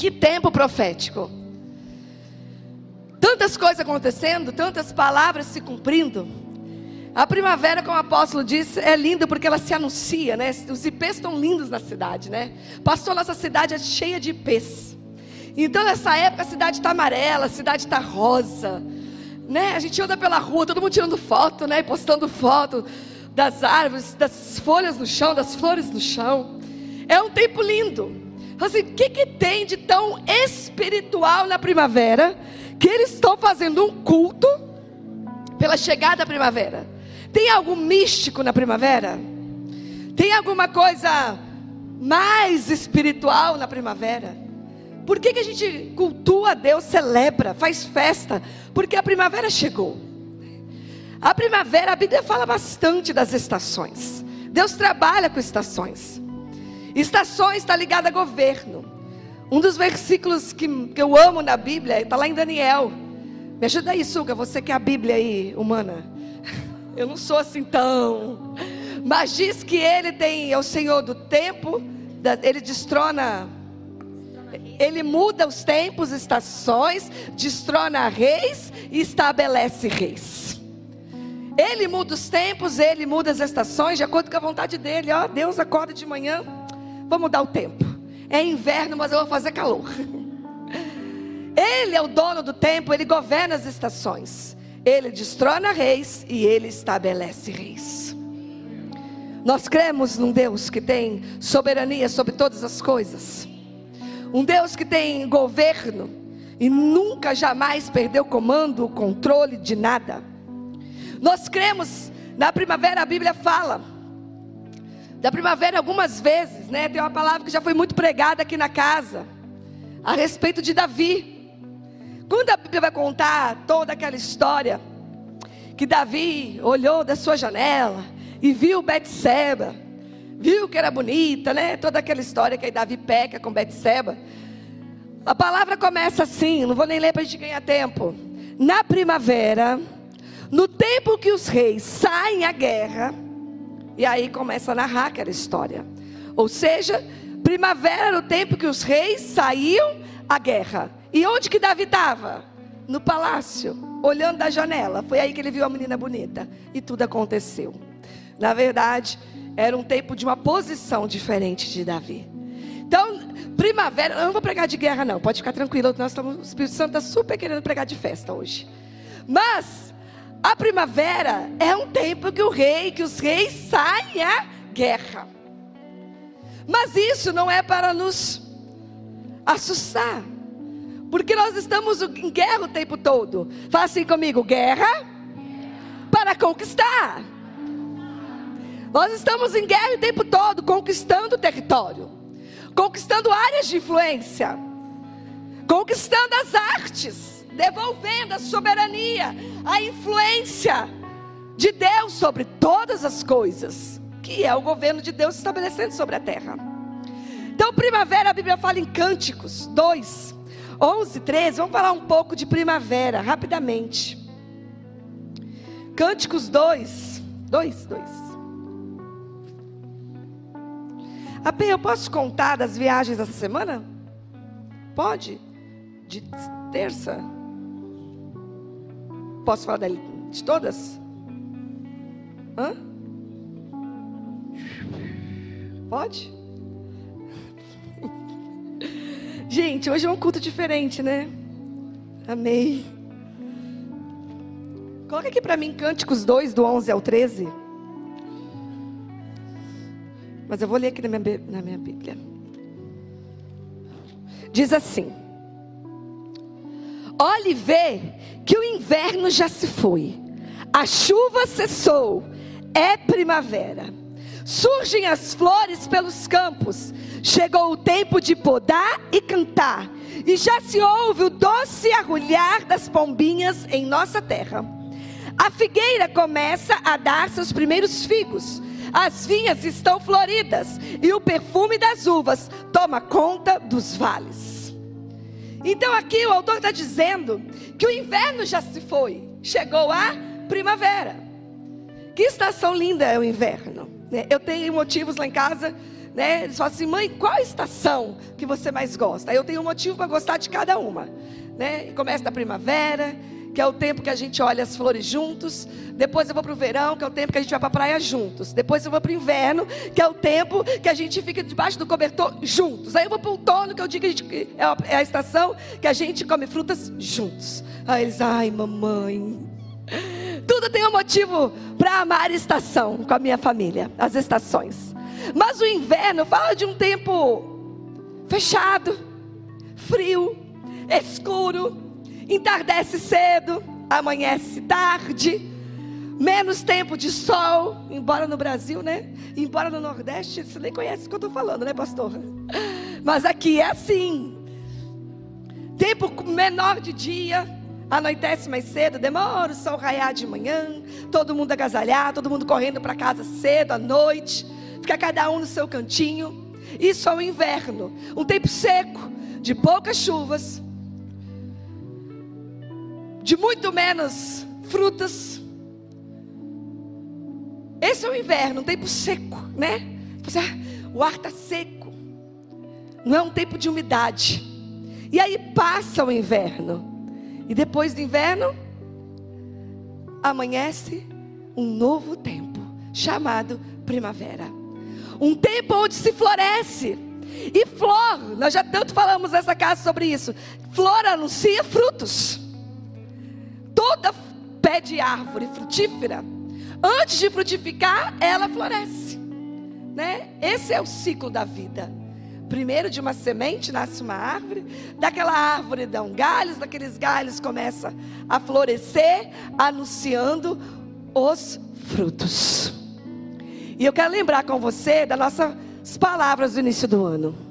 Que tempo profético. Tantas coisas acontecendo, tantas palavras se cumprindo. A primavera, como o apóstolo disse, é linda porque ela se anuncia, né? Os ipês estão lindos na cidade, né? Pastor, nossa cidade é cheia de ipês. Então, nessa época, a cidade está amarela, a cidade está rosa, né? A gente anda pela rua, todo mundo tirando foto, né? Postando foto das árvores, das folhas no chão, das flores no chão. É um tempo lindo. Assim, o que, que tem de tão espiritual na primavera que eles estão fazendo um culto pela chegada da primavera. Tem algo místico na primavera? Tem alguma coisa mais espiritual na primavera? Por que, que a gente cultua a Deus, celebra, faz festa? Porque a primavera chegou. A primavera, a Bíblia fala bastante das estações. Deus trabalha com estações. Estações está ligada a governo. Um dos versículos que, que eu amo na Bíblia está lá em Daniel. Me ajuda aí, Suga, você que é a Bíblia aí, humana. Eu não sou assim tão. Mas diz que ele tem, é o Senhor do tempo, ele destrona, ele muda os tempos, estações, destrona reis e estabelece reis. Ele muda os tempos, ele muda as estações de acordo com a vontade dele. Ó, Deus acorda de manhã, vamos mudar o tempo. É inverno, mas eu vou fazer calor. Ele é o dono do tempo, ele governa as estações. Ele destrona reis e ele estabelece reis. Nós cremos num Deus que tem soberania sobre todas as coisas. Um Deus que tem governo e nunca jamais perdeu comando, o controle de nada. Nós cremos na primavera, a Bíblia fala da primavera algumas vezes, né? Tem uma palavra que já foi muito pregada aqui na casa a respeito de Davi. Quando a Bíblia vai contar toda aquela história que Davi olhou da sua janela e viu Betseba, viu que era bonita, né? Toda aquela história que aí Davi peca com Betseba. A palavra começa assim, não vou nem ler para a gente ganhar tempo. Na primavera, no tempo que os reis saem à guerra, e aí começa a narrar aquela história. Ou seja, primavera era o tempo que os reis saíam à guerra. E onde que Davi estava? No palácio, olhando da janela. Foi aí que ele viu a menina bonita. E tudo aconteceu. Na verdade, era um tempo de uma posição diferente de Davi. Então, primavera, eu não vou pregar de guerra, não. Pode ficar tranquilo. Nós estamos, o Espírito Santo está super querendo pregar de festa hoje. Mas a primavera é um tempo que o rei, que os reis saem à guerra. Mas isso não é para nos assustar. Porque nós estamos em guerra o tempo todo. Fala assim comigo: guerra para conquistar. Nós estamos em guerra o tempo todo, conquistando território, conquistando áreas de influência, conquistando as artes devolvendo a soberania, a influência de Deus sobre todas as coisas, que é o governo de Deus estabelecendo sobre a terra. Então, primavera, a Bíblia fala em Cânticos 2, 11, 13. Vamos falar um pouco de primavera, rapidamente. Cânticos 2, 2, 2. AP, eu posso contar das viagens dessa semana? Pode? De terça? Posso falar de todas? Hã? Pode? Gente, hoje é um culto diferente, né? Amei. Coloca aqui para mim Cânticos 2, do 11 ao 13. Mas eu vou ler aqui na minha, na minha Bíblia. Diz assim: Olhe e vê que o inverno já se foi, a chuva cessou, é primavera. Surgem as flores pelos campos, chegou o tempo de podar e cantar, e já se ouve o doce arrulhar das pombinhas em nossa terra. A figueira começa a dar seus primeiros figos, as vinhas estão floridas, e o perfume das uvas toma conta dos vales. Então aqui o autor está dizendo que o inverno já se foi, chegou a primavera. Que estação linda é o inverno. Né? Eu tenho motivos lá em casa né? Eles falam assim, mãe, qual estação que você mais gosta? Eu tenho um motivo para gostar de cada uma, né? Começa da primavera, que é o tempo que a gente olha as flores juntos. Depois eu vou para o verão, que é o tempo que a gente vai para a praia juntos. Depois eu vou para o inverno, que é o tempo que a gente fica debaixo do cobertor juntos. Aí eu vou para o outono, que eu digo que a gente, é a estação que a gente come frutas juntos. Aí eles, ai mamãe. Tudo tem um motivo para amar a estação com a minha família, as estações. Mas o inverno fala de um tempo fechado, frio, escuro, entardece cedo, amanhece tarde, menos tempo de sol, embora no Brasil, né? Embora no Nordeste, você nem conhece o que eu estou falando, né, pastor? Mas aqui é assim. Tempo menor de dia, anoitece mais cedo, demora o sol raiar de manhã, todo mundo agasalhar, todo mundo correndo para casa cedo à noite, fica cada um no seu cantinho. Isso é o inverno, um tempo seco, de poucas chuvas, de muito menos frutas. Esse é o inverno, um tempo seco, né? O ar está seco, não é um tempo de umidade. E aí passa o inverno, e depois do inverno, amanhece um novo tempo, chamado primavera. Um tempo onde se floresce. E flor, nós já tanto falamos nessa casa sobre isso. Flor anuncia frutos toda pé de árvore frutífera, antes de frutificar, ela floresce. Né? Esse é o ciclo da vida. Primeiro de uma semente nasce uma árvore, daquela árvore dão galhos, daqueles galhos começa a florescer, anunciando os frutos. E eu quero lembrar com você das nossas palavras do início do ano.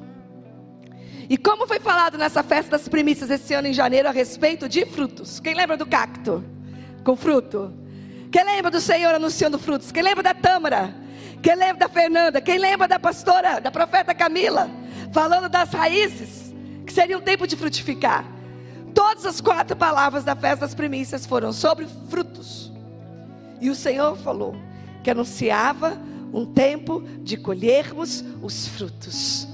E como foi falado nessa festa das primícias esse ano em janeiro a respeito de frutos? Quem lembra do cacto com fruto? Quem lembra do Senhor anunciando frutos? Quem lembra da tâmara? Quem lembra da Fernanda? Quem lembra da pastora, da profeta Camila, falando das raízes, que seria um tempo de frutificar? Todas as quatro palavras da festa das primícias foram sobre frutos. E o Senhor falou que anunciava um tempo de colhermos os frutos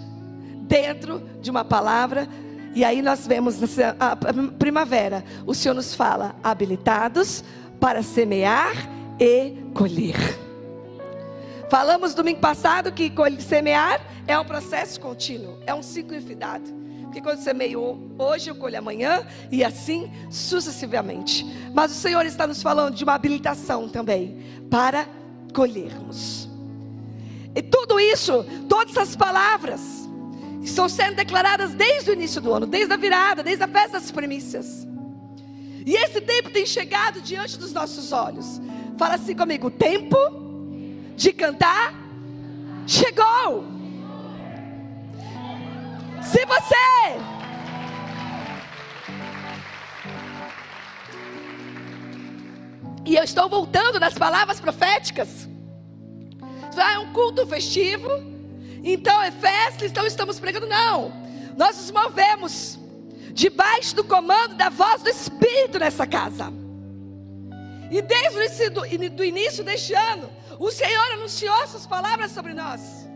dentro de uma palavra. E aí nós vemos a primavera, o Senhor nos fala, habilitados para semear e colher. Falamos domingo passado que semear é um processo contínuo, é um ciclo infinito. Porque quando semeio hoje, eu colho amanhã e assim sucessivamente. Mas o Senhor está nos falando de uma habilitação também para colhermos. E tudo isso, todas as palavras, estão sendo declaradas desde o início do ano, desde a virada, desde a festa das primícias. E esse tempo tem chegado diante dos nossos olhos. Fala assim comigo: tempo de cantar chegou. Se você E eu estou voltando nas palavras proféticas. Ah, é um culto festivo então é festa, então estamos pregando. Não, nós nos movemos debaixo do comando da voz do Espírito nessa casa. E desde o início, deste ano, o Senhor anunciou essas palavras sobre nós.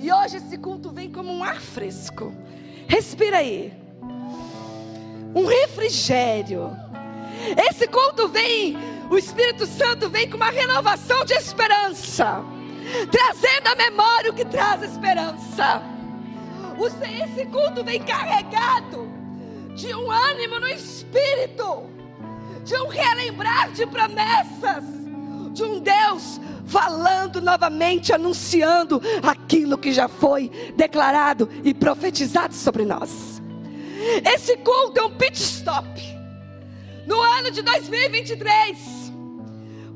E hoje esse culto vem como um ar fresco. Respira aí. Um refrigério. Esse culto vem, o Espírito Santo vem com uma renovação de esperança trazendo à memória o que traz esperança. Esse culto vem carregado de um ânimo no espírito, de um relembrar de promessas, de um Deus falando novamente, anunciando aquilo que já foi declarado e profetizado sobre nós. Esse culto é um pit stop no ano de 2023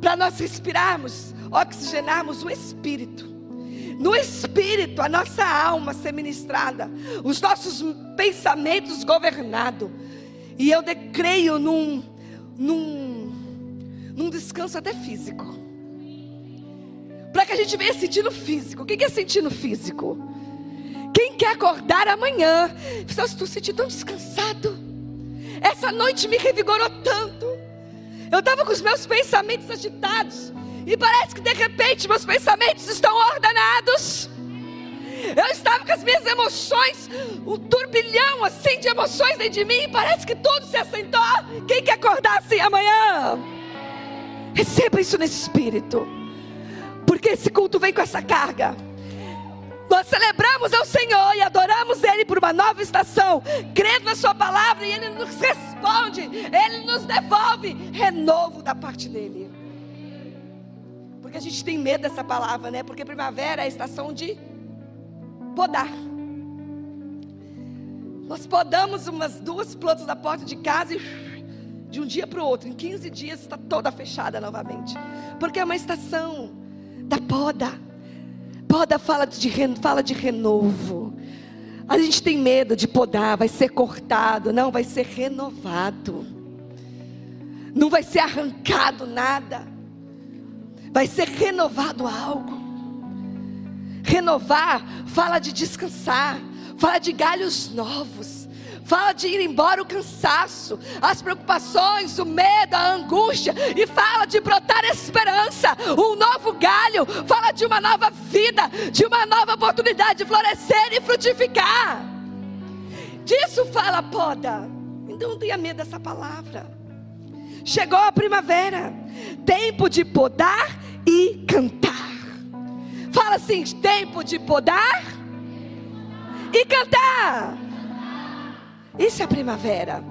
para nós respirarmos oxigenarmos o espírito. No espírito, a nossa alma ser ministrada, os nossos pensamentos governados. E eu decreio num, num, num descanso até físico. Para que a gente venha sentindo físico. O que é sentindo físico? Quem quer acordar amanhã? Eu estou sentindo tão descansado. Essa noite me revigorou tanto. Eu estava com os meus pensamentos agitados. E parece que de repente meus pensamentos estão ordenados. Eu estava com as minhas emoções, um turbilhão assim de emoções dentro de mim, parece que tudo se assentou. Quem quer acordar assim amanhã? Receba isso nesse espírito, porque esse culto vem com essa carga. Nós celebramos ao Senhor e adoramos Ele por uma nova estação, crendo na Sua palavra e Ele nos responde, Ele nos devolve renovo da parte dEle. Porque a gente tem medo dessa palavra, né? Porque primavera é a estação de podar. Nós podamos umas duas plantas da porta de casa e de um dia para o outro, em 15 dias está toda fechada novamente. Porque é uma estação da poda. Poda fala de, fala de renovo. A gente tem medo de podar, vai ser cortado. Não, vai ser renovado. Não vai ser arrancado nada. Vai ser renovado algo. Renovar fala de descansar, fala de galhos novos fala de ir embora o cansaço, as preocupações, o medo, a angústia, e fala de brotar esperança, um novo galho, fala de uma nova vida, de uma nova oportunidade de florescer e frutificar. Disso fala poda. Então não tenha medo dessa palavra. Chegou a primavera, tempo de podar e cantar. Fala assim: tempo de podar e cantar. Isso é a primavera.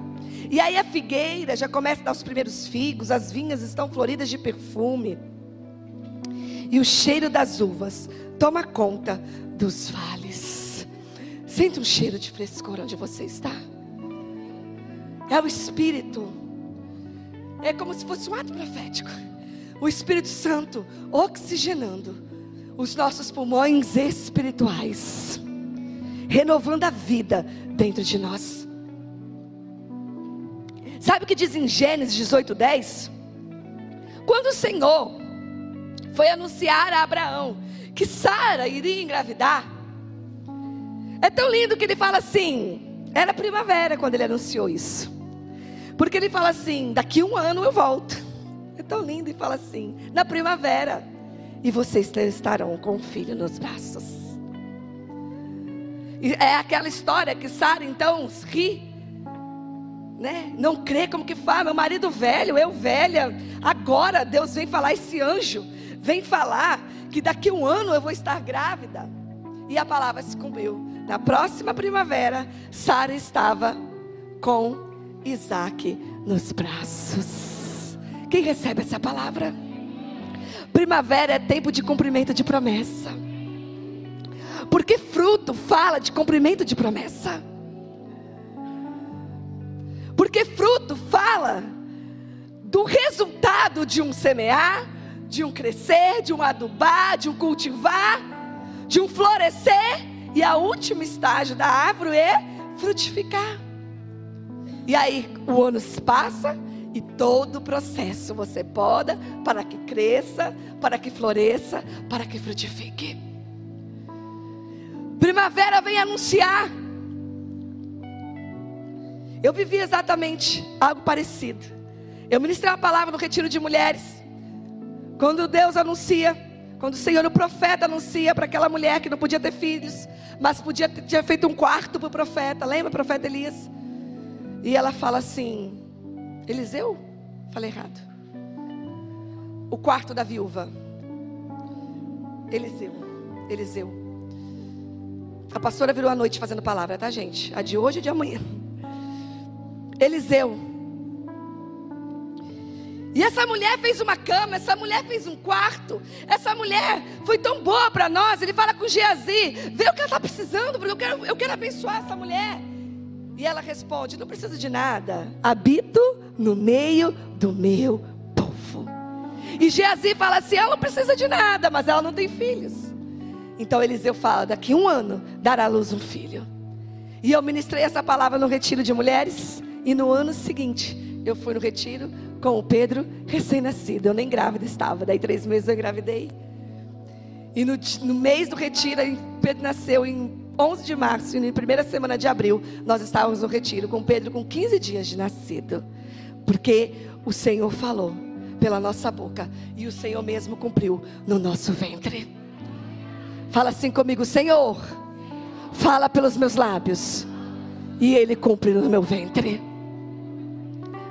E aí a figueira já começa a dar os primeiros figos, as vinhas estão floridas de perfume. E o cheiro das uvas toma conta dos vales. Sente um cheiro de frescor onde você está. É o Espírito. É como se fosse um ato profético. O Espírito Santo oxigenando os nossos pulmões espirituais, renovando a vida dentro de nós. Sabe o que diz em Gênesis 18, 10? Quando o Senhor foi anunciar a Abraão que Sara iria engravidar, é tão lindo que ele fala assim: era primavera quando ele anunciou isso, porque ele fala assim: daqui um ano eu volto. É tão lindo e fala assim: na primavera, e vocês estarão com o filho nos braços. E é aquela história que Sara então ri né? Não crê como que fala, meu marido velho, eu velha. Agora Deus vem falar esse anjo, vem falar que daqui um ano eu vou estar grávida. E a palavra se cumpriu. Na próxima primavera, Sara estava com Isaac nos braços. Quem recebe essa palavra? Primavera é tempo de cumprimento de promessa. Porque fruto fala de cumprimento de promessa. Porque fruto fala do resultado de um semear, de um crescer, de um adubar, de um cultivar, de um florescer. E a último estágio da árvore é frutificar. E aí o ano passa e todo o processo você poda para que cresça, para que floresça, para que frutifique. Primavera vem anunciar eu vivi exatamente algo parecido. Eu ministrei uma palavra no retiro de mulheres. Quando Deus anuncia, quando o Senhor, o profeta, anuncia para aquela mulher que não podia ter filhos, mas podia ter tinha feito um quarto para o profeta. Lembra, profeta Elias? E ela fala assim: Eliseu? Falei errado. O quarto da viúva. Eliseu. Eliseu. A pastora virou a noite fazendo palavra, tá, gente? A de hoje e de amanhã. Eliseu. E essa mulher fez uma cama, essa mulher fez um quarto, essa mulher foi tão boa para nós. Ele fala com Geazi: vê o que ela está precisando, porque eu quero, eu quero abençoar essa mulher. E ela responde: não precisa de nada, habito no meio do meu povo. E Geazi fala assim: ela não precisa de nada, mas ela não tem filhos. Então Eliseu fala: daqui um ano dará à luz um filho. E eu ministrei essa palavra no retiro de mulheres. E no ano seguinte, eu fui no retiro com o Pedro, recém-nascido. Eu nem grávida estava, daí três meses eu engravidei. E no, no mês do retiro, Pedro nasceu em 11 de março, e na primeira semana de abril, nós estávamos no retiro com Pedro com 15 dias de nascido. Porque o Senhor falou pela nossa boca e o Senhor mesmo cumpriu no nosso ventre. Fala assim comigo, Senhor. Fala pelos meus lábios. E Ele cumpre no meu ventre.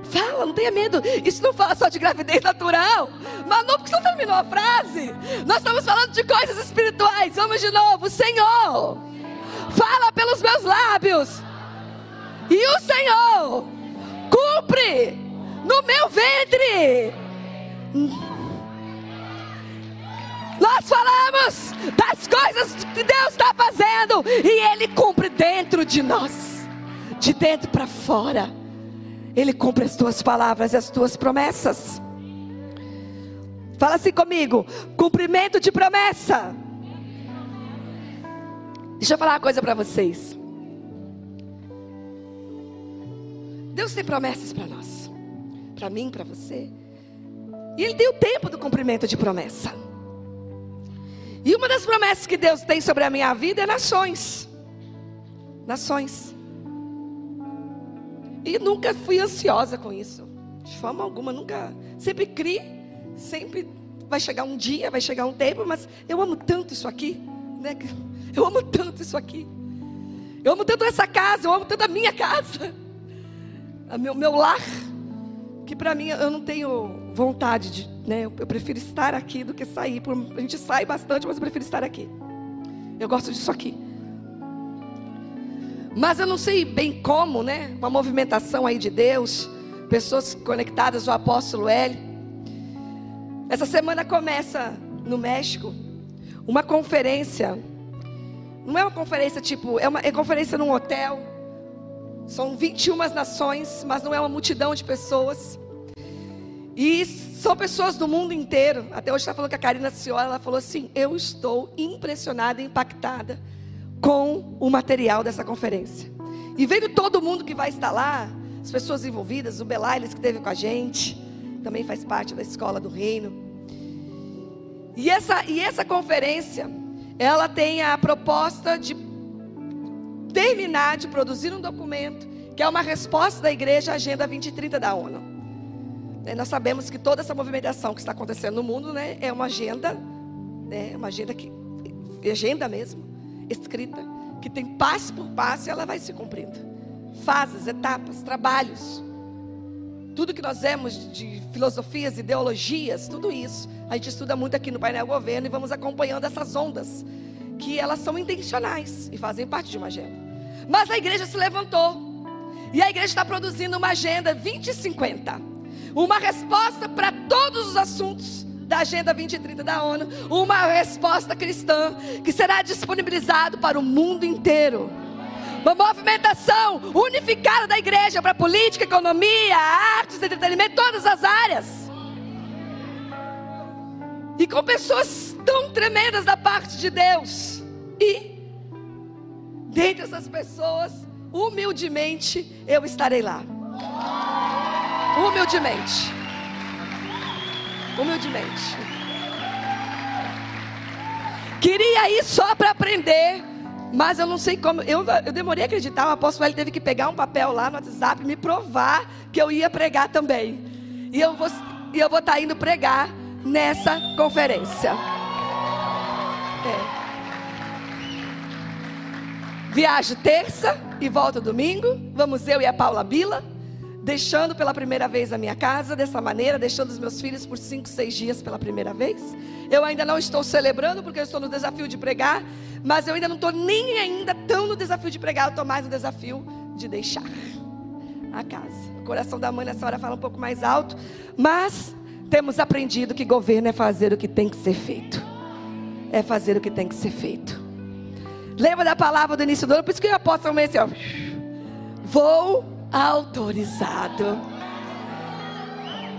Fala, não tenha medo. Isso não fala só de gravidez natural. Manu, porque você terminou a frase? Nós estamos falando de coisas espirituais. Vamos de novo. Senhor, fala pelos meus lábios. E o Senhor cumpre no meu ventre. Nós falamos das coisas que Deus está fazendo e Ele cumpre dentro de nós, de dentro para fora. Ele cumpre as tuas palavras e as tuas promessas. Fala assim comigo: cumprimento de promessa. Deixa eu falar uma coisa para vocês. Deus tem promessas para nós, para mim, para você. E Ele tem o tempo do cumprimento de promessa. E uma das promessas que Deus tem sobre a minha vida é nações. Nações. E nunca fui ansiosa com isso. De forma alguma, nunca. Sempre criei, sempre vai chegar um dia, vai chegar um tempo, mas eu amo tanto isso aqui. Né? Eu amo tanto isso aqui. Eu amo tanto essa casa, eu amo tanto a minha casa. A meu, meu lar. Que para mim eu não tenho vontade de. Né? Eu prefiro estar aqui do que sair. A gente sai bastante, mas eu prefiro estar aqui. Eu gosto disso aqui. Mas eu não sei bem como, né? Uma movimentação aí de Deus, pessoas conectadas ao apóstolo L. Essa semana começa no México uma conferência. Não é uma conferência tipo, é uma é conferência num hotel. São 21 nações, mas não é uma multidão de pessoas. E são pessoas do mundo inteiro. Até hoje está falando com a Karina Ciola, ela falou assim: "Eu estou impressionada, impactada com o material dessa conferência. E vendo todo mundo que vai estar lá, as pessoas envolvidas, o Belailes que esteve com a gente, também faz parte da escola do reino. E essa, e essa conferência, ela tem a proposta de terminar de produzir um documento que é uma resposta da igreja à Agenda 2030 da ONU. É, nós sabemos que toda essa movimentação que está acontecendo no mundo né, é uma agenda, né, uma agenda que agenda mesmo, escrita, que tem passo por passo e ela vai se cumprindo. Fases, etapas, trabalhos. Tudo que nós vemos de filosofias, ideologias, tudo isso, a gente estuda muito aqui no painel governo e vamos acompanhando essas ondas, que elas são intencionais e fazem parte de uma agenda. Mas a igreja se levantou. E a igreja está produzindo uma agenda 2050. Uma resposta para todos os assuntos da Agenda 2030 da ONU, uma resposta cristã que será disponibilizado para o mundo inteiro. Uma movimentação unificada da igreja para política, economia, artes, entretenimento, todas as áreas. E com pessoas tão tremendas da parte de Deus. E dentre essas pessoas, humildemente, eu estarei lá. Humildemente humildemente. Queria ir só para aprender, mas eu não sei como. Eu, eu demorei a acreditar. O apóstolo ele teve que pegar um papel lá no WhatsApp me provar que eu ia pregar também. E eu vou, e eu vou estar tá indo pregar nessa conferência. É. Viajo terça e volto domingo. Vamos eu e a Paula Bila deixando pela primeira vez a minha casa dessa maneira, deixando os meus filhos por cinco, seis dias pela primeira vez. Eu ainda não estou celebrando porque eu estou no desafio de pregar, mas eu ainda não estou nem ainda tão no desafio de pregar, eu estou mais no desafio de deixar a casa. O coração da mãe nessa hora fala um pouco mais alto, mas temos aprendido que governo é fazer o que tem que ser feito. É fazer o que tem que ser feito. Lembra da palavra do início do ano? Por isso que eu aposto assim, ó. Vou autorizado.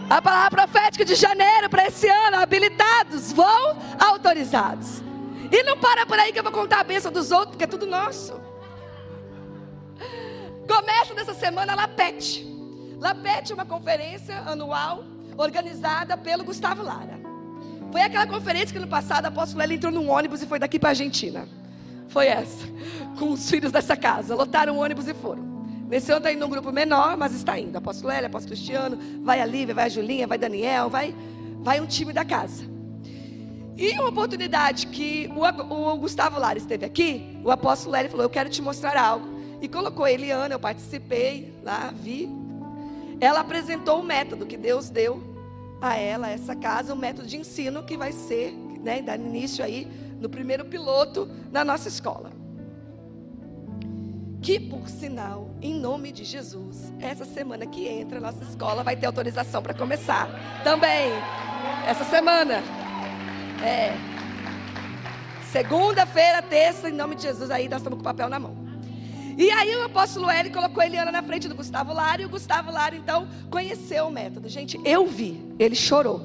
A palavra profética de janeiro para esse ano, habilitados, vão autorizados. E não para por aí que eu vou contar a bênção dos outros, porque é tudo nosso. Começa nessa semana a Lapete. Lapete é uma conferência anual organizada pelo Gustavo Lara. Foi aquela conferência que no passado a apóstolo ela entrou num ônibus e foi daqui para a Argentina. Foi essa, com os filhos dessa casa. Lotaram o ônibus e foram. Nesse ano está indo um grupo menor, mas está indo. Apóstolo Lélia, Apóstolo Cristiano, vai a Lívia, vai a Julinha, vai Daniel, vai, vai um time da casa. E uma oportunidade que o, o Gustavo Lara esteve aqui, o apóstolo Hélio falou: Eu quero te mostrar algo. E colocou a Eliana, eu participei lá, vi. Ela apresentou o método que Deus deu a ela, essa casa, o método de ensino que vai ser, né, dar início aí no primeiro piloto na nossa escola. Que, por sinal, em nome de Jesus, essa semana que entra, nossa escola vai ter autorização para começar. Também, essa semana. É. Segunda-feira, terça, em nome de Jesus, aí nós estamos com o papel na mão. E aí o apóstolo Eli colocou Eliana na frente do Gustavo Lara, e o Gustavo Lara, então, conheceu o método. Gente, eu vi, ele chorou.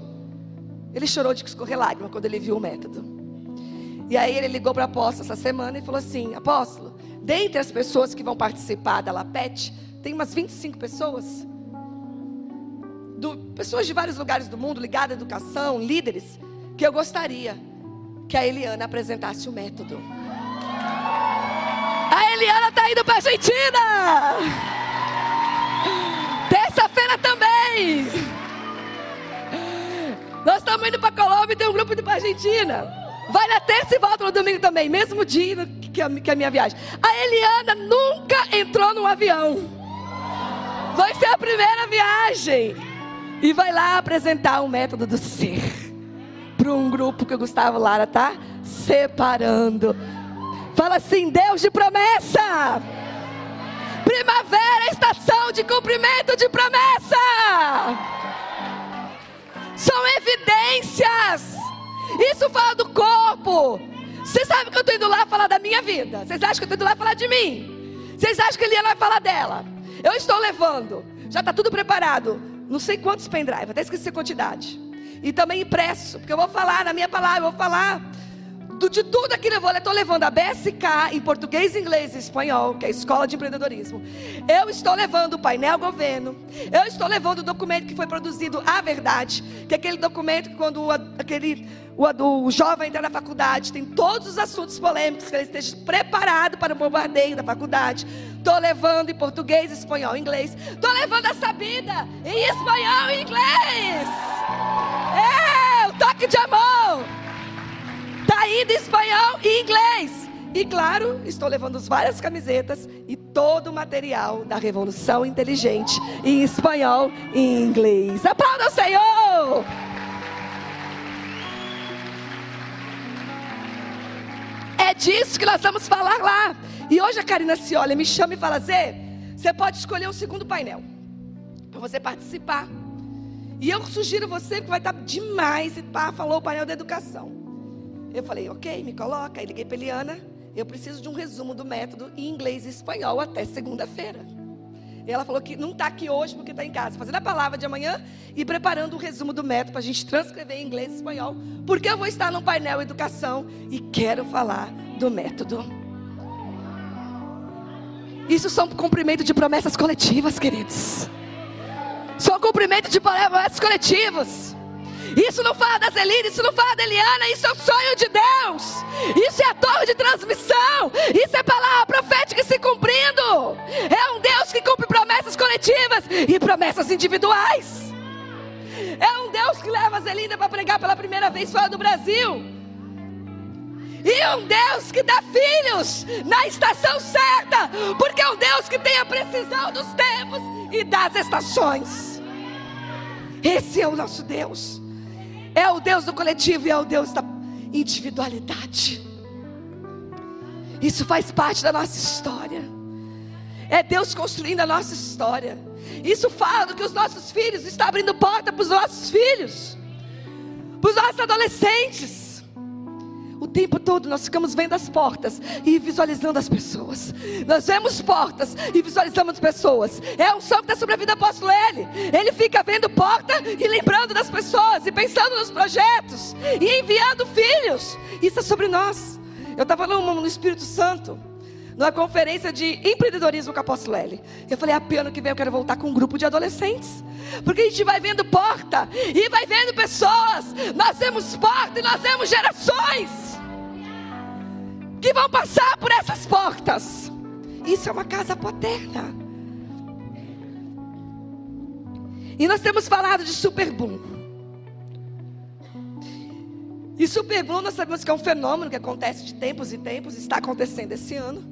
Ele chorou de escorrer lágrima quando ele viu o método. E aí ele ligou para o apóstolo essa semana e falou assim: Apóstolo, dentre as pessoas que vão participar da LAPET, tem umas 25 pessoas. Do, pessoas de vários lugares do mundo, ligadas à educação, líderes que eu gostaria que a Eliana apresentasse o método. A Eliana está indo para a Argentina. Terça-feira também. Nós estamos indo para a Colômbia e tem um grupo indo para a Argentina. Vai na terça e volta no domingo também, mesmo dia que a, que a minha viagem. A Eliana nunca entrou num avião. Vai ser a primeira viagem. E vai lá apresentar o método do ser para um grupo que o Gustavo Lara tá separando. Fala assim: Deus de promessa. Primavera, estação de cumprimento de promessa. São evidências. Isso fala do corpo. Vocês sabem que eu estou indo lá falar da minha vida. Vocês acham que eu estou indo lá falar de mim? Vocês acham que Eliana vai falar dela? Eu estou levando. Já está tudo preparado. Não sei quantos pendrive, até esqueci a quantidade e também impresso, porque eu vou falar na minha palavra, eu vou falar de tudo aquilo eu vou. Estou levando a BSK em português, inglês e espanhol, que é a Escola de Empreendedorismo. Eu estou levando o painel governo. Eu estou levando o documento que foi produzido, a verdade, que é aquele documento que quando o, aquele, o, o jovem entra na faculdade, tem todos os assuntos polêmicos, que ele esteja preparado para o bombardeio da faculdade. Estou levando em português, espanhol, inglês. Estou levando a sabida em espanhol e inglês. É, o toque de amor. Indo em espanhol e inglês. E claro, estou levando várias camisetas e todo o material da Revolução Inteligente em espanhol e inglês. Aplauda o Senhor! É disso que nós vamos falar lá. E hoje a Karina se olha, me chama e fala: Zé, você pode escolher o segundo painel para você participar. E eu sugiro você que vai estar demais. E pá, falou o painel da educação. Eu falei, ok, me coloca. Aí liguei para Eliana. Eu preciso de um resumo do método em inglês e espanhol até segunda-feira. E ela falou que não está aqui hoje porque está em casa, fazendo a palavra de amanhã e preparando o um resumo do método para a gente transcrever em inglês e espanhol. Porque eu vou estar no painel educação e quero falar do método. Isso são cumprimento de promessas coletivas, queridos. São cumprimento de promessas coletivos. Isso não fala da Zelina, isso não fala da Eliana, isso é o sonho de Deus. Isso é a torre de transmissão. Isso é palavra profética se cumprindo. É um Deus que cumpre promessas coletivas e promessas individuais. É um Deus que leva a Zelina para pregar pela primeira vez fora do Brasil. E um Deus que dá filhos na estação certa, porque é um Deus que tem a precisão dos tempos e das estações. Esse é o nosso Deus. É o Deus do coletivo e é o Deus da individualidade. Isso faz parte da nossa história. É Deus construindo a nossa história. Isso fala do que os nossos filhos está abrindo porta para os nossos filhos, para os nossos adolescentes. O tempo todo nós ficamos vendo as portas e visualizando as pessoas. Nós vemos portas e visualizamos pessoas. É um som que está sobre a vida do apóstolo Ele. Ele fica vendo porta e lembrando das pessoas e pensando nos projetos e enviando filhos. Isso é sobre nós. Eu estava no, Espírito Santo numa conferência de empreendedorismo com o apóstolo L. Eu falei, ah, ano que vem eu quero voltar com um grupo de adolescentes. Porque a gente vai vendo porta e vai vendo pessoas. Nós vemos porta e nós vemos gerações que vão passar por essas portas. Isso é uma casa paterna. E nós temos falado de super boom. E Super Bloom nós sabemos que é um fenômeno que acontece de tempos e tempos, está acontecendo esse ano.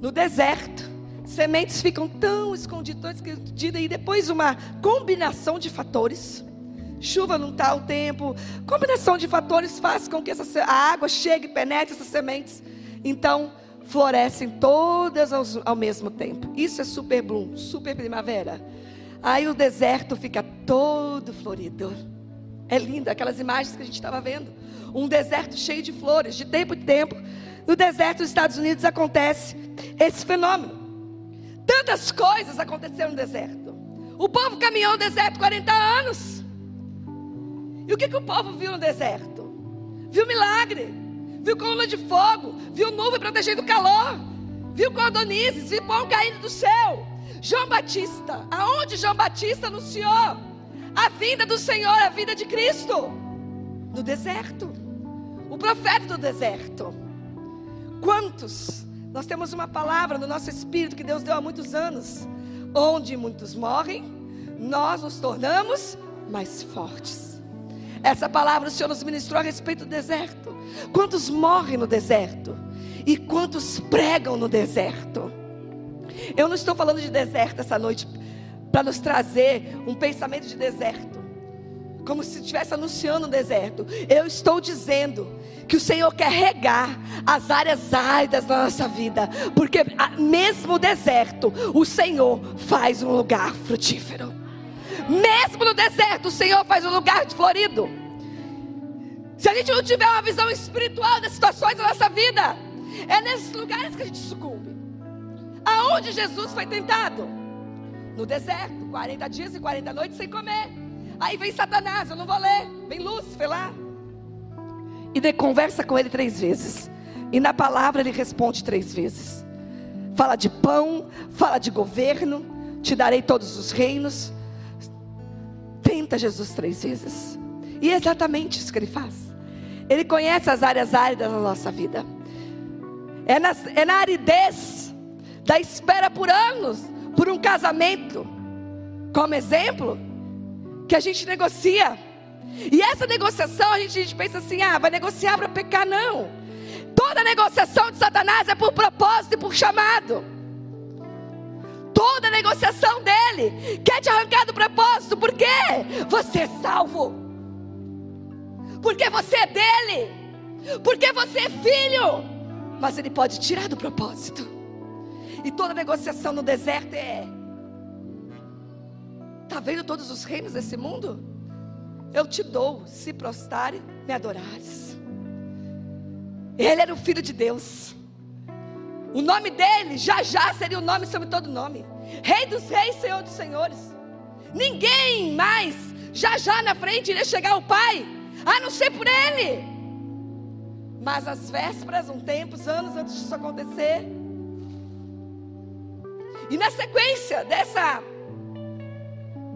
No deserto, sementes ficam tão escondidas, escondidas, e depois uma combinação de fatores. Chuva não está o tempo, combinação de fatores faz com que essa, a água chegue, penetre essas sementes. Então, florescem todas ao, ao mesmo tempo. Isso é super bloom, super primavera. Aí o deserto fica todo florido. É lindo, aquelas imagens que a gente estava vendo. Um deserto cheio de flores, de tempo em tempo. No deserto dos Estados Unidos acontece esse fenômeno. Tantas coisas aconteceram no deserto. O povo caminhou no deserto 40 anos. E o que, que o povo viu no deserto? Viu milagre, viu coluna de fogo, viu nuvem protegendo o calor, viu cordonizes, viu pão caindo do céu. João Batista, aonde João Batista anunciou a vinda do Senhor, a vida de Cristo, no deserto. O profeta do deserto. Quantos? Nós temos uma palavra no nosso espírito que Deus deu há muitos anos. Onde muitos morrem, nós nos tornamos mais fortes. Essa palavra o Senhor nos ministrou a respeito do deserto. Quantos morrem no deserto? E quantos pregam no deserto? Eu não estou falando de deserto essa noite para nos trazer um pensamento de deserto, como se estivesse anunciando um deserto. Eu estou dizendo que o Senhor quer regar as áreas áridas da nossa vida, porque mesmo no deserto, o Senhor faz um lugar frutífero. Mesmo no deserto, o Senhor faz um lugar florido. Se a gente não tiver uma visão espiritual das situações da nossa vida, é nesses lugares que a gente sucumbe. Aonde Jesus foi tentado? no deserto, 40 dias e 40 noites sem comer. Aí vem Satanás, eu não vou ler. Vem Lúcifer lá. E de, conversa com ele três vezes. E na palavra ele responde três vezes. Fala de pão, fala de governo, te darei todos os reinos. Tenta Jesus três vezes. E é exatamente isso que ele faz. Ele conhece as áreas áridas da nossa vida. É na, é na aridez da espera por anos por um casamento, como exemplo, que a gente negocia. E essa negociação a gente, a gente pensa assim: ah, vai negociar para pecar, não. Toda negociação de Satanás é por propósito e por chamado. Toda negociação dele quer te arrancar do propósito, por quê? Você é salvo, porque você é dele, porque você é filho, mas ele pode tirar do propósito. E toda negociação no deserto é: Está vendo todos os reinos desse mundo? Eu te dou, se prostare, me adorares. Ele era o filho de Deus. O nome dele já já seria o nome sobre todo nome. Rei dos reis, Senhor dos senhores. Ninguém mais já já na frente iria chegar ao Pai, a não ser por ele. Mas as vésperas, um tempo, anos antes disso acontecer, e na sequência dessa,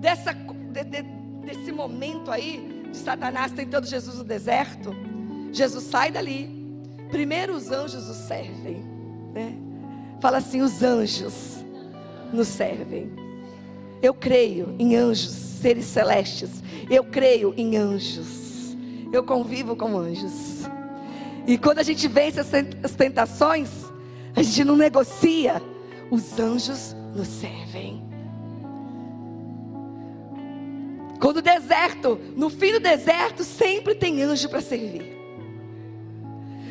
dessa de, de, desse momento aí de Satanás tentando Jesus no deserto, Jesus sai dali. Primeiro os anjos o servem, né? Fala assim, os anjos nos servem. Eu creio em anjos, seres celestes. Eu creio em anjos. Eu convivo com anjos. E quando a gente vence as tentações, a gente não negocia os anjos nos servem. Quando o deserto, no fim do deserto, sempre tem anjo para servir.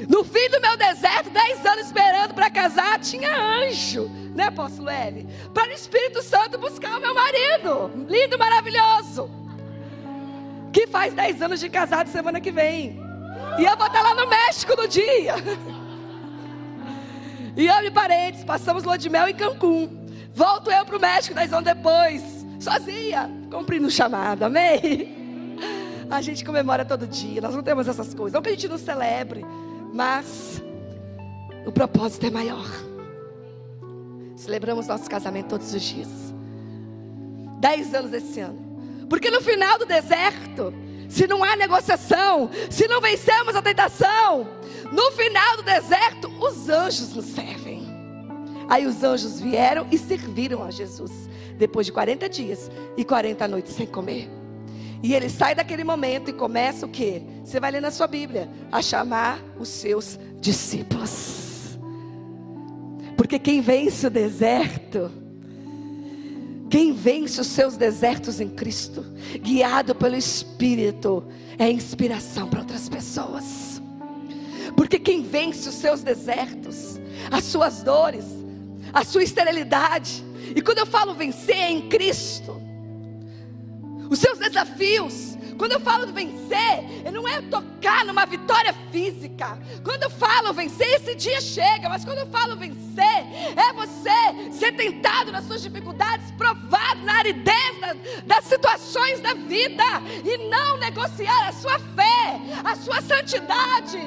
No fim do meu deserto, dez anos esperando para casar, tinha anjo, né, apóstolo L? Para o Espírito Santo buscar o meu marido, lindo, maravilhoso, que faz dez anos de casado semana que vem. E eu vou estar lá no México no dia. E eu e parentes passamos lua de mel em Cancún. Volto eu para o México dez anos depois, sozinha, cumprindo o chamado, amém? A gente comemora todo dia, nós não temos essas coisas. Não que a gente não celebre, mas o propósito é maior. Celebramos nosso casamento todos os dias. Dez anos esse ano. Porque no final do deserto, se não há negociação, se não vencemos a tentação, no final do deserto, os anjos nos servem. Aí os anjos vieram e serviram a Jesus, depois de 40 dias e 40 noites sem comer. E ele sai daquele momento e começa o quê? Você vai ler na sua Bíblia, a chamar os seus discípulos. Porque quem vence o deserto, quem vence os seus desertos em Cristo, guiado pelo Espírito, é inspiração para outras pessoas. Porque quem vence os seus desertos, as suas dores, a sua esterilidade, e quando eu falo vencer é em Cristo, os seus desafios, quando eu falo vencer, não é tocar numa vitória física. Quando eu falo vencer, esse dia chega. Mas quando eu falo vencer, é você ser tentado nas suas dificuldades, provado na aridez das, das situações da vida. E não negociar a sua fé, a sua santidade,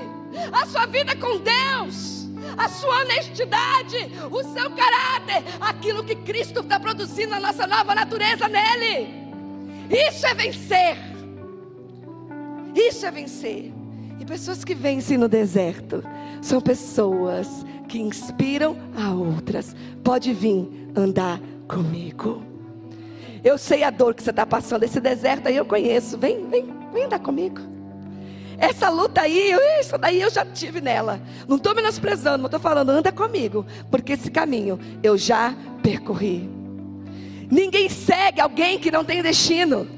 a sua vida com Deus a sua honestidade, o seu caráter, aquilo que Cristo está produzindo na nossa nova natureza nele. Isso é vencer. Isso é vencer. E pessoas que vencem no deserto são pessoas que inspiram a outras. Pode vir andar comigo. Eu sei a dor que você está passando. Esse deserto aí eu conheço. Vem, vem, vem andar comigo. Essa luta aí, isso daí eu já tive nela. Não estou menosprezando, mas estou falando, anda comigo. Porque esse caminho eu já percorri. Ninguém segue alguém que não tem destino.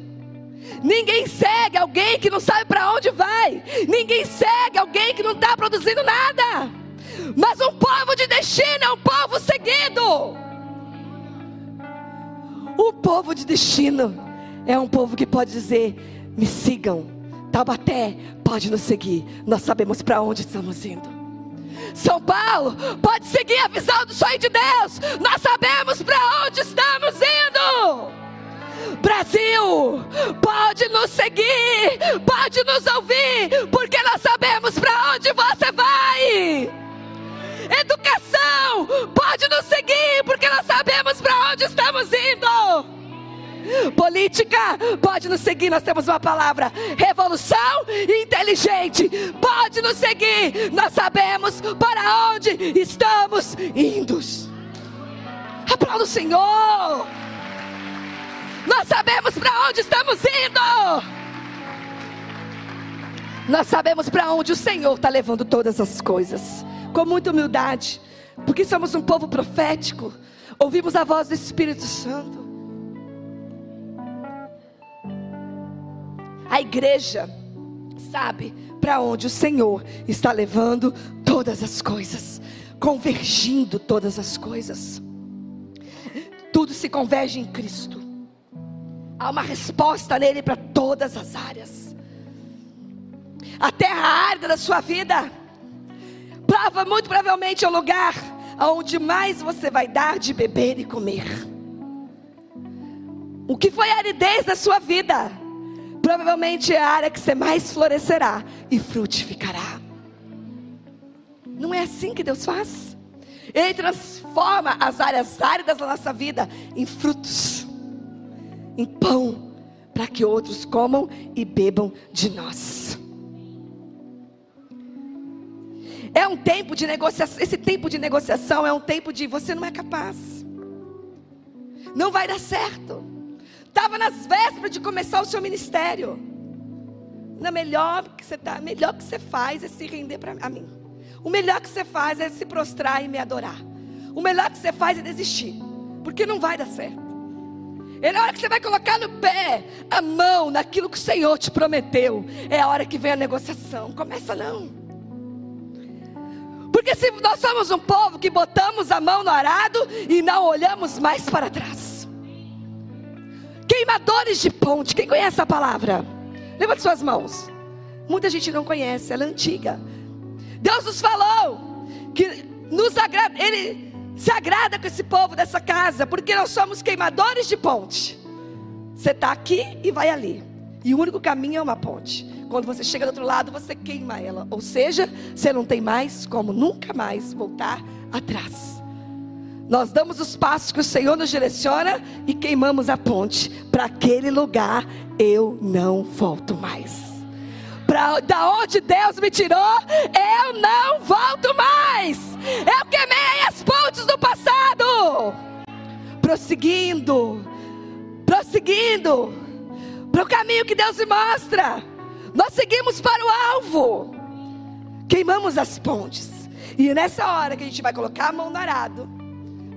Ninguém segue alguém que não sabe para onde vai. Ninguém segue alguém que não está produzindo nada. Mas um povo de destino é um povo seguido. O povo de destino é um povo que pode dizer: me sigam. Taubaté pode nos seguir. Nós sabemos para onde estamos indo. São Paulo pode seguir a visão do sonho de Deus. Nós sabemos para onde estamos indo. Brasil, pode nos seguir, pode nos ouvir, porque nós sabemos para onde você vai. Educação, pode nos seguir, porque nós sabemos para onde estamos indo. Política, pode nos seguir, nós temos uma palavra. Revolução inteligente, pode nos seguir, nós sabemos para onde estamos indo. Aplauda o Senhor. Nós sabemos para onde estamos indo. Nós sabemos para onde o Senhor está levando todas as coisas. Com muita humildade. Porque somos um povo profético. Ouvimos a voz do Espírito Santo. A igreja sabe para onde o Senhor está levando todas as coisas, convergindo todas as coisas. Tudo se converge em Cristo. Há uma resposta nele para todas as áreas. A terra árida da sua vida, prova muito provavelmente é o lugar onde mais você vai dar de beber e comer. O que foi a aridez da sua vida? Provavelmente é a área que você mais florescerá e frutificará. Não é assim que Deus faz? Ele transforma as áreas áridas da nossa vida em frutos em pão, para que outros comam e bebam de nós. É um tempo de negociação, esse tempo de negociação é um tempo de você não é capaz. Não vai dar certo. Estava nas vésperas de começar o seu ministério. Na melhor que você tá, melhor que você faz é se render para mim. O melhor que você faz é se prostrar e me adorar. O melhor que você faz é desistir, porque não vai dar certo. É na hora que você vai colocar no pé a mão naquilo que o Senhor te prometeu. É a hora que vem a negociação. Começa não. Porque se nós somos um povo que botamos a mão no arado e não olhamos mais para trás. Queimadores de ponte. Quem conhece a palavra? Levante suas mãos. Muita gente não conhece, ela é antiga. Deus nos falou que nos agrada, Ele se agrada com esse povo dessa casa, porque nós somos queimadores de ponte. Você está aqui e vai ali. E o único caminho é uma ponte. Quando você chega do outro lado, você queima ela. Ou seja, você não tem mais como nunca mais voltar atrás. Nós damos os passos que o Senhor nos direciona e queimamos a ponte. Para aquele lugar eu não volto mais para da onde Deus me tirou, eu não volto mais. Eu queimei as pontes do passado. Prosseguindo, prosseguindo, para o caminho que Deus me mostra. Nós seguimos para o alvo. Queimamos as pontes. E nessa hora que a gente vai colocar a mão no arado,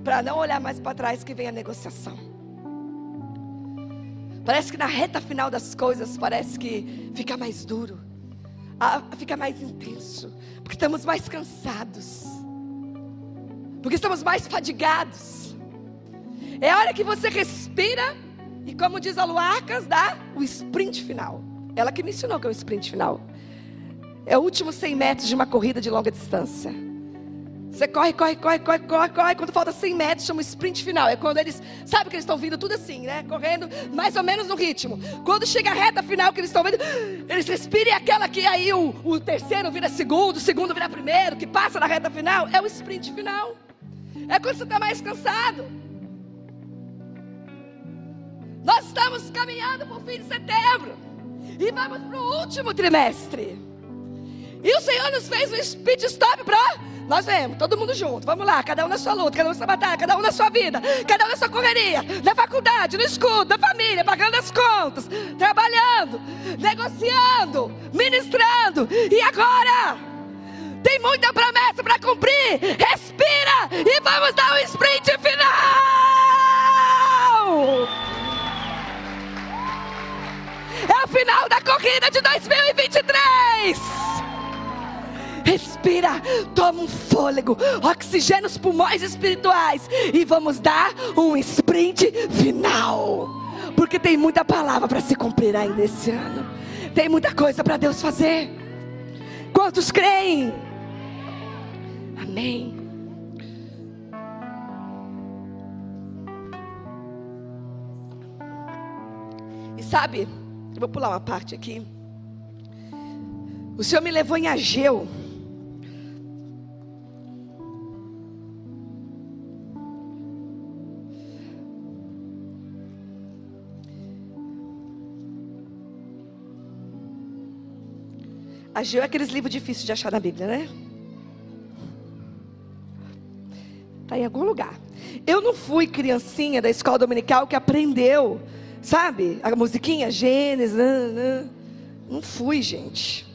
para não olhar mais para trás que vem a negociação. Parece que na reta final das coisas, parece que fica mais duro, fica mais intenso, porque estamos mais cansados, porque estamos mais fadigados. É a hora que você respira e, como diz a Luarcas, dá o sprint final. Ela que me ensinou que é o sprint final. É o último 100 metros de uma corrida de longa distância. Você corre, corre, corre, corre, corre, corre. Quando falta 100 metros, chama o sprint final. É quando eles, sabe que eles estão vindo tudo assim, né? Correndo mais ou menos no ritmo. Quando chega a reta final que eles estão vendo, eles respiram e aquela que aí o, o terceiro vira segundo, o segundo vira primeiro, que passa na reta final, é o sprint final. É quando você está mais cansado. Nós estamos caminhando para o fim de setembro. E vamos para o último trimestre. E o Senhor nos fez um speed stop para nós vemos, todo mundo junto. Vamos lá, cada um na sua luta, cada um na sua batalha, cada um na sua vida, cada um na sua correria, na faculdade, no escudo, na família, pagando as contas, trabalhando, negociando, ministrando. E agora? Tem muita promessa para cumprir. Respira e vamos dar um sprint final. É o final da corrida de 2023. Respira, toma um fôlego, oxigena os pulmões espirituais e vamos dar um sprint final. Porque tem muita palavra para se cumprir ainda esse ano. Tem muita coisa para Deus fazer. Quantos creem? Amém. E sabe, eu vou pular uma parte aqui. O Senhor me levou em Ageu. Ageu é aqueles livros difíceis de achar na Bíblia, né? Está em algum lugar. Eu não fui criancinha da escola dominical que aprendeu Sabe? A musiquinha, Gênesis. Não fui, gente.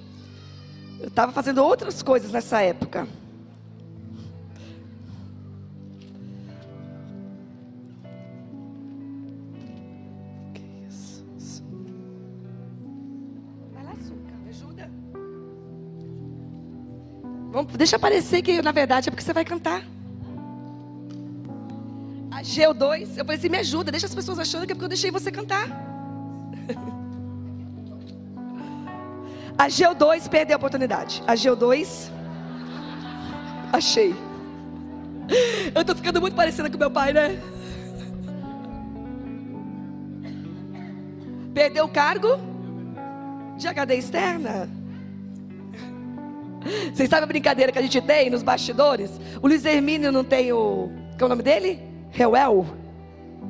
Eu estava fazendo outras coisas nessa época. Deixa aparecer que na verdade é porque você vai cantar. Ageu 2. Eu falei assim: me ajuda, deixa as pessoas achando que é porque eu deixei você cantar. Ageu 2, perdeu a oportunidade. Ageu 2. Achei. Eu tô ficando muito parecida com meu pai, né? Perdeu o cargo de HD externa. Vocês sabem a brincadeira que a gente tem nos bastidores? O Luiz Hermínio não tem o. Qual é o nome dele? Reuel,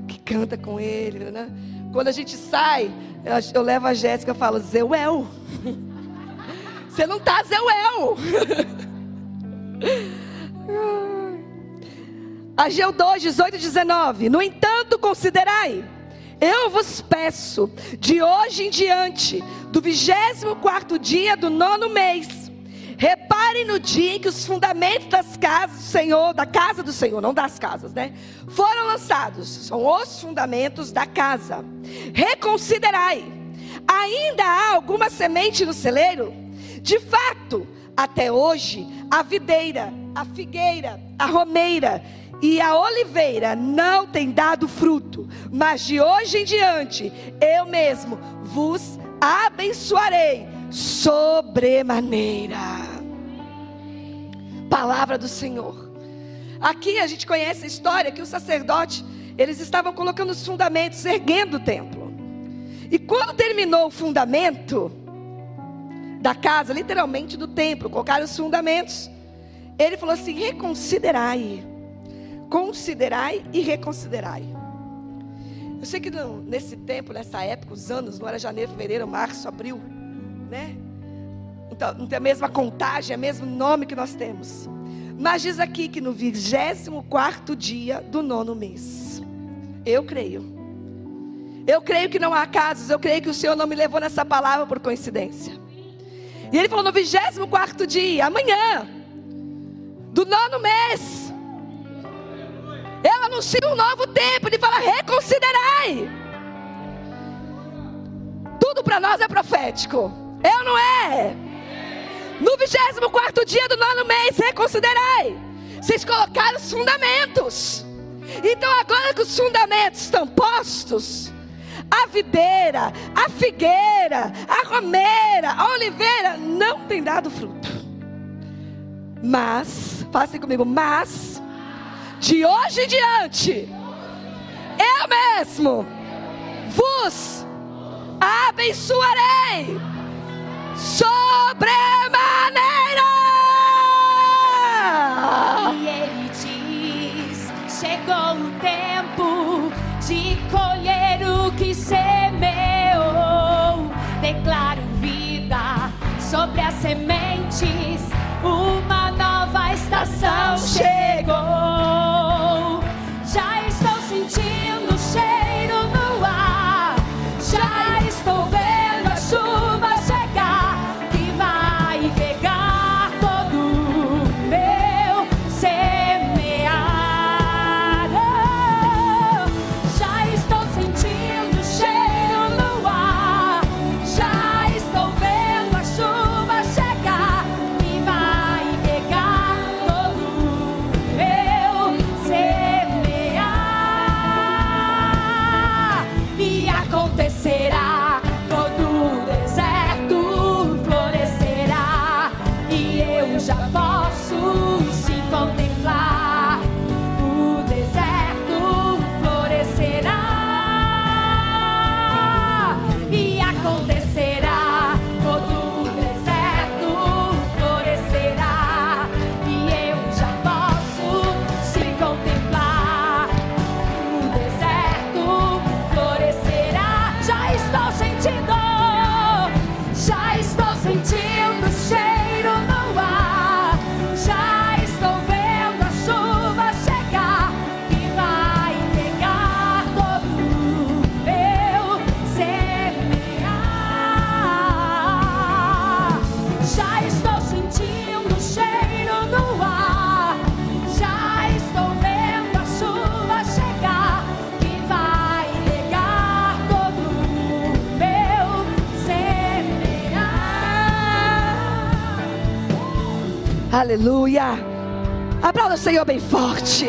que canta com ele. Né? Quando a gente sai, eu, eu levo a Jéssica e falo, Zeuel. Você não está Zeuel. Ageu 2, 18 e 19. No entanto, considerai, eu vos peço, de hoje em diante, do vigésimo quarto dia do nono mês, Reparem no dia em que os fundamentos das casas do Senhor, da casa do Senhor, não das casas, né? Foram lançados. São os fundamentos da casa. Reconsiderai. Ainda há alguma semente no celeiro? De fato, até hoje, a videira, a figueira, a romeira e a oliveira não têm dado fruto, mas de hoje em diante eu mesmo vos abençoarei sobremaneira. Palavra do Senhor. Aqui a gente conhece a história que o sacerdote, eles estavam colocando os fundamentos, erguendo o templo. E quando terminou o fundamento da casa, literalmente do templo, colocaram os fundamentos, ele falou assim: reconsiderai, considerai e reconsiderai. Eu sei que nesse tempo, nessa época, os anos, não era janeiro, fevereiro, março, abril, né? Então, não tem a mesma contagem, é o mesmo nome que nós temos. Mas diz aqui que no 24 dia do nono mês. Eu creio. Eu creio que não há casos, eu creio que o Senhor não me levou nessa palavra por coincidência. E ele falou no 24 dia, amanhã, do nono mês, eu anuncio um novo tempo. Ele fala: reconsiderai. Tudo para nós é profético. Eu não é. No 24 dia do nono mês, reconsiderai. Vocês colocaram os fundamentos. Então, agora que os fundamentos estão postos, a videira, a figueira, a romeira, a oliveira não tem dado fruto. Mas, faça comigo, mas, de hoje em diante, eu mesmo vos abençoarei sobremaneira. E ele diz: chegou o tempo de colher o que semeou. Declaro vida sobre as sementes. Uma nova estação chegou. Aleluia. Aplauda o Senhor bem forte.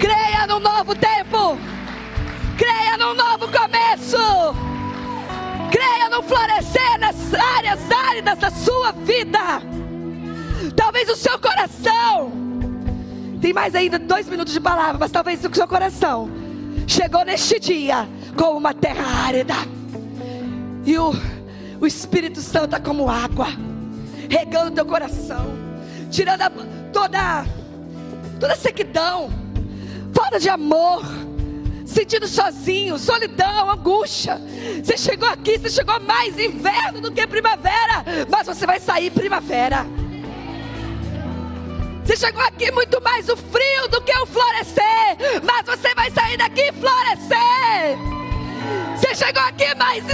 Creia no novo tempo. Creia no novo começo. Creia no florescer nas áreas áridas da sua vida. Talvez o seu coração. Tem mais ainda dois minutos de palavra, mas talvez o seu coração chegou neste dia com uma terra árida. E o, o Espírito Santo é como água, regando teu coração, tirando a- toda, toda sequidão, falta de amor, sentindo sozinho, solidão, angústia. Você chegou aqui, você chegou mais inverno do que primavera, mas você vai sair primavera. Você chegou aqui muito mais o frio do que o florescer, mas você vai sair daqui florescer. Você chegou aqui mais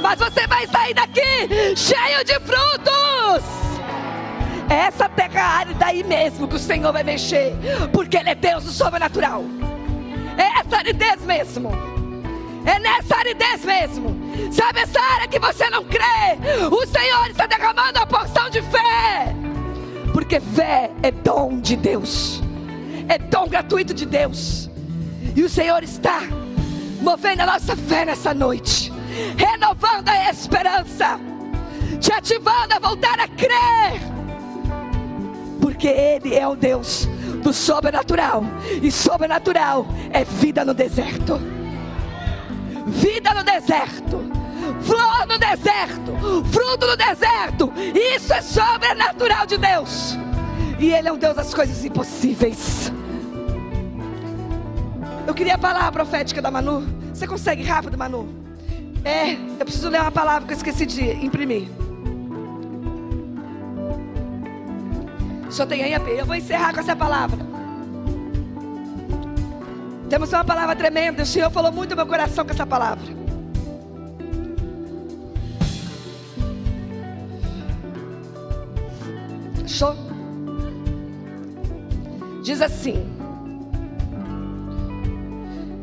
mas você vai sair daqui cheio de frutos. É essa terra árida aí mesmo que o Senhor vai mexer, porque Ele é Deus do sobrenatural. É essa aridez mesmo. É nessa aridez mesmo. Sabe essa área que você não crê? O Senhor está derramando a porção de fé. Porque fé é dom de Deus. É dom gratuito de Deus. E o Senhor está movendo a nossa fé nessa noite, renovando a esperança, te ativando a voltar a crer. Porque Ele é o Deus do sobrenatural, e sobrenatural é vida no deserto. Vida no deserto, flor no deserto, fruto no deserto. Isso é sobrenatural de Deus. E Ele é um Deus das coisas impossíveis. Eu queria a palavra profética da Manu. Você consegue rápido, Manu? É, eu preciso ler uma palavra que eu esqueci de imprimir. Só tem aí, AP. Eu vou encerrar com essa palavra. Temos uma palavra tremenda. O Senhor falou muito no meu coração com essa palavra. Show? Diz assim: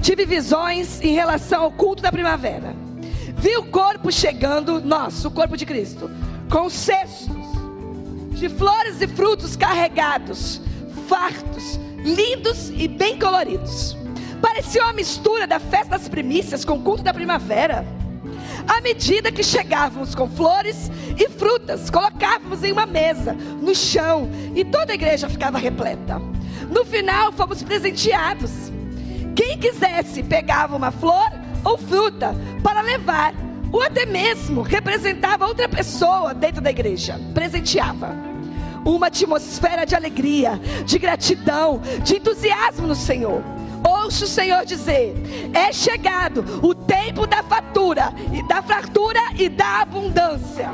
Tive visões em relação ao culto da primavera. Vi o corpo chegando, nosso, o corpo de Cristo, com cestos de flores e frutos carregados, fartos, lindos e bem coloridos. Parecia uma mistura da festa das primícias com o culto da primavera. À medida que chegávamos com flores e frutas, colocávamos em uma mesa, no chão, e toda a igreja ficava repleta. No final, fomos presenteados. Quem quisesse pegava uma flor ou fruta para levar, ou até mesmo representava outra pessoa dentro da igreja, presenteava. Uma atmosfera de alegria, de gratidão, de entusiasmo no Senhor. Ouço o Senhor dizer: é chegado o tempo da fatura e da fartura e da abundância.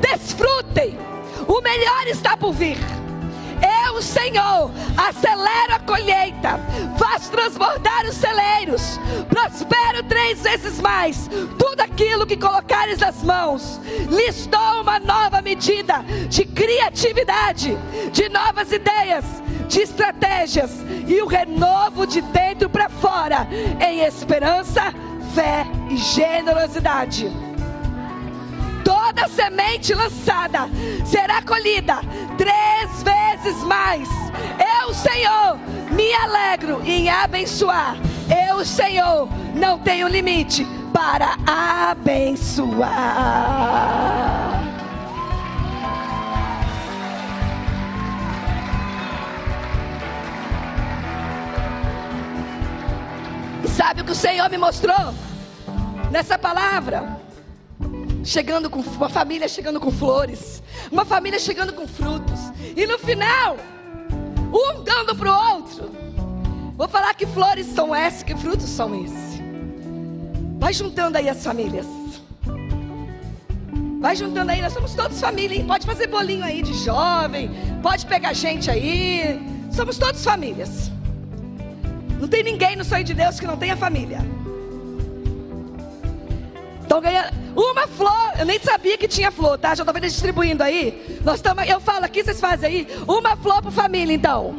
Desfrutem, o melhor está por vir. Eu, Senhor, acelero a colheita, faço transbordar os celeiros, prospero três vezes mais tudo aquilo que colocares nas mãos. Lhes uma nova medida de criatividade, de novas ideias, de estratégias e o renovo de dentro para fora, em esperança, fé e generosidade toda semente lançada será colhida três vezes mais. Eu, Senhor, me alegro em abençoar. Eu, Senhor, não tenho limite para abençoar. E sabe o que o Senhor me mostrou nessa palavra? Chegando com uma família chegando com flores, uma família chegando com frutos, e no final, um dando para o outro. Vou falar que flores são essas, que frutos são esses. Vai juntando aí as famílias. Vai juntando aí, nós somos todos família, hein? Pode fazer bolinho aí de jovem, pode pegar gente aí. Somos todos famílias. Não tem ninguém no sonho de Deus que não tenha família. Estão ganhando. Uma flor, eu nem sabia que tinha flor, tá? Já vendo distribuindo aí. Nós estamos, eu falo aqui, vocês fazem aí. Uma flor para família, então.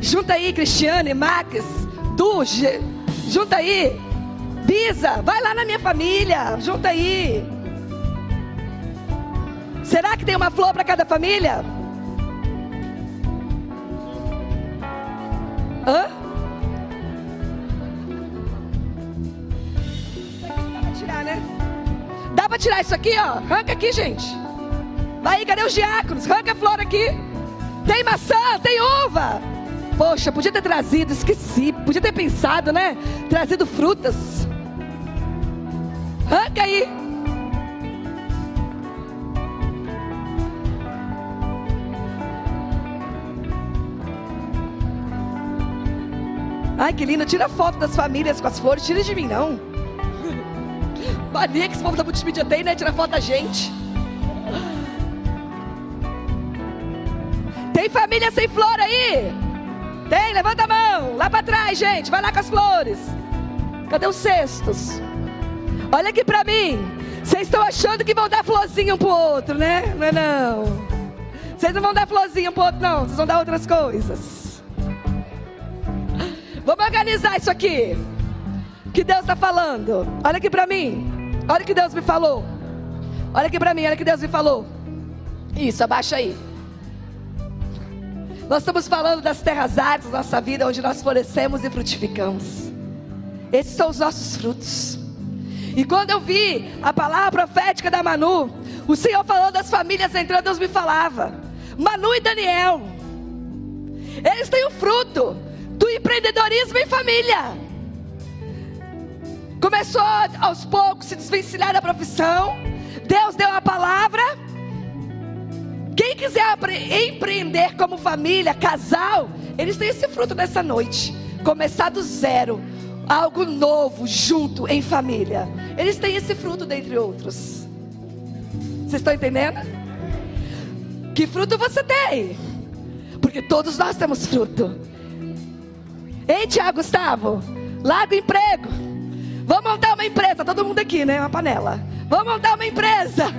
Junta aí, Cristiane, Max, Du, junta aí. Bisa, vai lá na minha família, junta aí. Será que tem uma flor para cada família? Pra tirar isso aqui, ó. Arranca aqui, gente. Vai aí, cadê os diáconos? Arranca a flor aqui. Tem maçã, tem uva. Poxa, podia ter trazido, esqueci. Podia ter pensado, né? Trazido frutas. Arranca aí. Ai, que lindo. Tira foto das famílias com as flores. Tira de mim, não. Mania que esse povo da multimídia tem, né? Tira foto da gente. Tem família sem flor aí? Tem? Levanta a mão. Lá para trás, gente. Vai lá com as flores. Cadê os cestos? Olha aqui para mim. Vocês estão achando que vão dar florzinha um pro outro, né? Não é não. Vocês não vão dar florzinha um pro outro, não. Vocês vão dar outras coisas. Vamos organizar isso aqui. O que Deus está falando? Olha aqui para mim. Olha o que Deus me falou. Olha aqui para mim, olha que Deus me falou. Isso, abaixa aí. Nós estamos falando das terras áridas da nossa vida, onde nós florescemos e frutificamos. Esses são os nossos frutos. E quando eu vi a palavra profética da Manu, o Senhor falou das famílias entrando, Deus me falava. Manu e Daniel. Eles têm o fruto do empreendedorismo em família. Começou aos poucos se desvencilhar da profissão. Deus deu a palavra. Quem quiser empreender como família, casal, eles têm esse fruto nessa noite. Começar do zero, algo novo, junto, em família. Eles têm esse fruto, dentre outros. Vocês estão entendendo? Que fruto você tem? Porque todos nós temos fruto. Ei, Tiago Gustavo, larga o emprego. Vamos montar uma empresa, todo mundo aqui, né? Uma panela. Vamos montar uma empresa.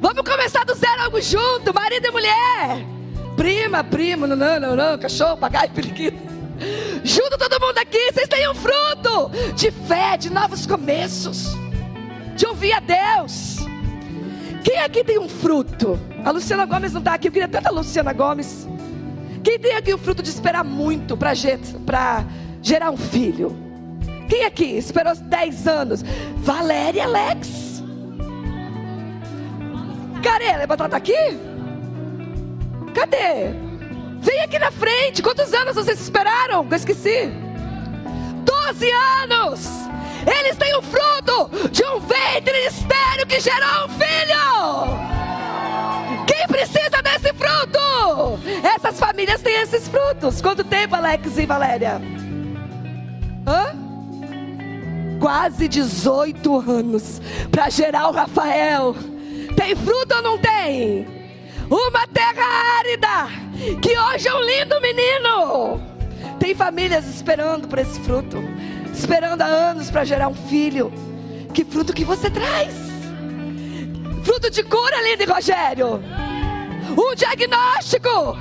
Vamos começar do zero algo junto, marido e mulher. Prima, primo, não, não, não, cachorro, papagaio, periquito. Junto todo mundo aqui, vocês têm um fruto de fé, de novos começos, de ouvir a Deus. Quem aqui tem um fruto? A Luciana Gomes não está aqui, eu queria tanto a Luciana Gomes. Quem tem aqui o fruto de esperar muito para gerar um filho? Quem aqui esperou 10 anos? Valéria Alex. Carela, é batata aqui? Cadê? Vem aqui na frente. Quantos anos vocês esperaram? Eu esqueci. 12 anos. Eles têm o fruto de um ventre estéreo que gerou um filho. Quem precisa desse fruto? Essas famílias têm esses frutos. Quanto tempo, Alex e Valéria? Quase 18 anos para gerar o Rafael. Tem fruto ou não tem? Uma terra árida, que hoje é um lindo menino. Tem famílias esperando por esse fruto, esperando há anos para gerar um filho. Que fruto que você traz? Fruto de cura, lindo Rogério. Um diagnóstico,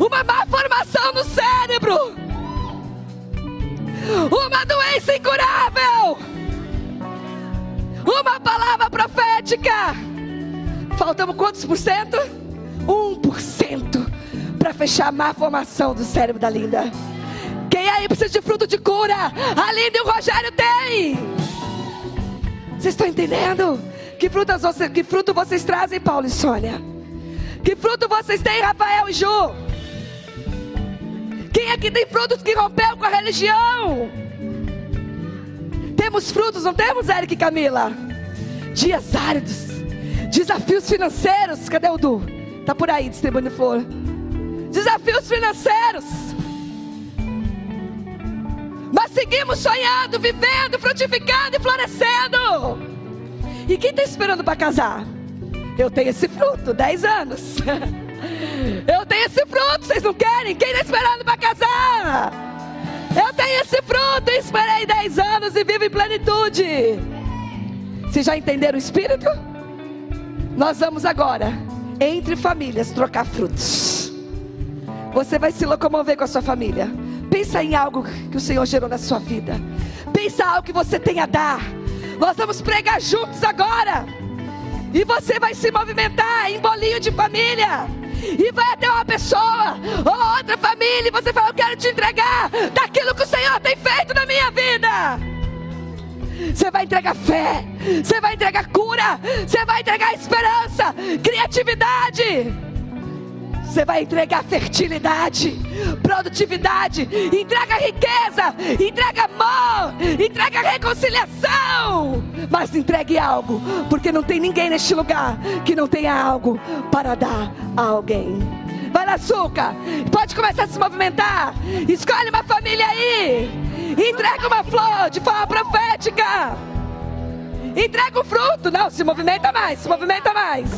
uma má formação no cérebro, uma doença incurável, uma palavra profética. Faltamos quantos por cento? 1% para fechar a má formação do cérebro da Linda. Quem aí precisa de fruto de cura? A Linda e o Rogério têm. Vocês estão entendendo? Que, frutas você, que fruto vocês trazem, Paulo e Sônia? Que fruto vocês têm, Rafael e Ju? Quem aqui tem frutos que rompeu com a religião? Temos frutos, não temos, Eric e Camila? Dias áridos, desafios financeiros. Cadê o Du? Tá por aí distribuindo flor. Desafios financeiros. Mas seguimos sonhando, vivendo, frutificando e florescendo. E quem está esperando para casar? Eu tenho esse fruto, 10 anos. Eu tenho esse fruto, vocês não querem? Quem está esperando para casar? Eu tenho esse fruto, esperei 10 anos e vivo em plenitude. Vocês já entenderam o Espírito? Nós vamos agora entre famílias trocar frutos. Você vai se locomover com a sua família. Pensa em algo que o Senhor gerou na sua vida. Pensa algo que você tem a dar. Nós vamos pregar juntos agora. E você vai se movimentar em bolinho de família. E vai até uma pessoa ou outra família. E você fala: Eu quero te entregar daquilo que o Senhor tem feito na minha vida. Você vai entregar fé, você vai entregar cura, você vai entregar esperança, criatividade. Você vai entregar fertilidade, produtividade, entrega riqueza, entrega amor, entrega reconciliação. Mas entregue algo, porque não tem ninguém neste lugar que não tenha algo para dar a alguém. Vai lá, Suca. Pode começar a se movimentar. Escolhe uma família aí. Entrega uma flor de forma profética. Entrega o fruto. Não, se movimenta mais, se movimenta mais.